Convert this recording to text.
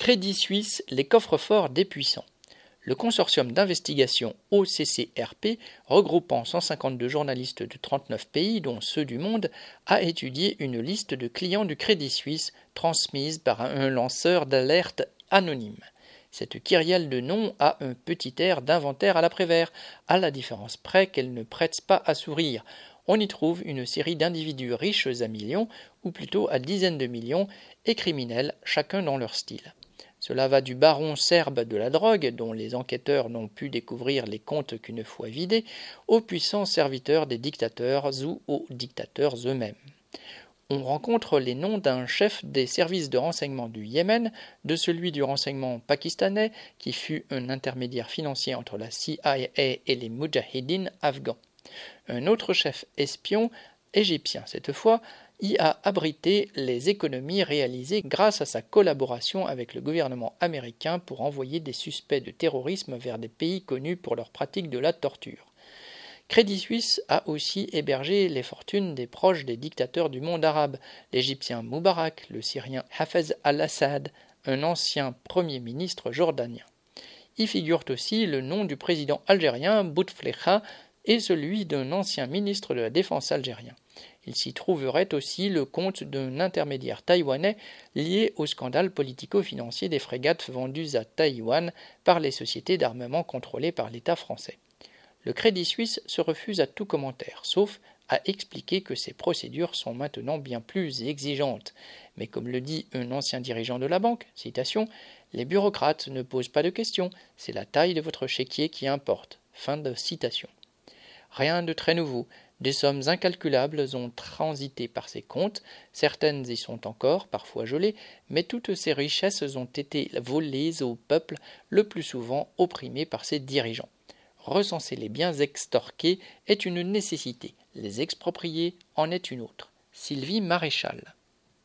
Crédit Suisse, les coffres-forts des puissants. Le consortium d'investigation OCCRP, regroupant 152 journalistes de 39 pays, dont ceux du monde, a étudié une liste de clients du Crédit Suisse transmise par un lanceur d'alerte anonyme. Cette kyrielle de noms a un petit air d'inventaire à l'après-vert, à la différence près qu'elle ne prête pas à sourire. On y trouve une série d'individus riches à millions, ou plutôt à dizaines de millions, et criminels, chacun dans leur style. Cela va du baron serbe de la drogue, dont les enquêteurs n'ont pu découvrir les comptes qu'une fois vidés, aux puissants serviteurs des dictateurs ou aux dictateurs eux-mêmes. On rencontre les noms d'un chef des services de renseignement du Yémen, de celui du renseignement pakistanais, qui fut un intermédiaire financier entre la CIA et les Mujahideen afghans. Un autre chef espion, égyptien cette fois, y a abrité les économies réalisées grâce à sa collaboration avec le gouvernement américain pour envoyer des suspects de terrorisme vers des pays connus pour leur pratique de la torture. Crédit Suisse a aussi hébergé les fortunes des proches des dictateurs du monde arabe, l'Égyptien Moubarak, le Syrien Hafez al-Assad, un ancien Premier ministre jordanien. Y figurent aussi le nom du président algérien Bouteflika et celui d'un ancien ministre de la Défense algérien. Il s'y trouverait aussi le compte d'un intermédiaire taïwanais lié au scandale politico-financier des frégates vendues à Taïwan par les sociétés d'armement contrôlées par l'État français. Le Crédit Suisse se refuse à tout commentaire, sauf à expliquer que ces procédures sont maintenant bien plus exigeantes. Mais comme le dit un ancien dirigeant de la banque, citation, les bureaucrates ne posent pas de questions, c'est la taille de votre chéquier qui importe. Fin de citation. Rien de très nouveau, des sommes incalculables ont transité par ces comptes, certaines y sont encore, parfois gelées, mais toutes ces richesses ont été volées au peuple, le plus souvent opprimé par ses dirigeants. Recenser les biens extorqués est une nécessité, les exproprier en est une autre. Sylvie Maréchal.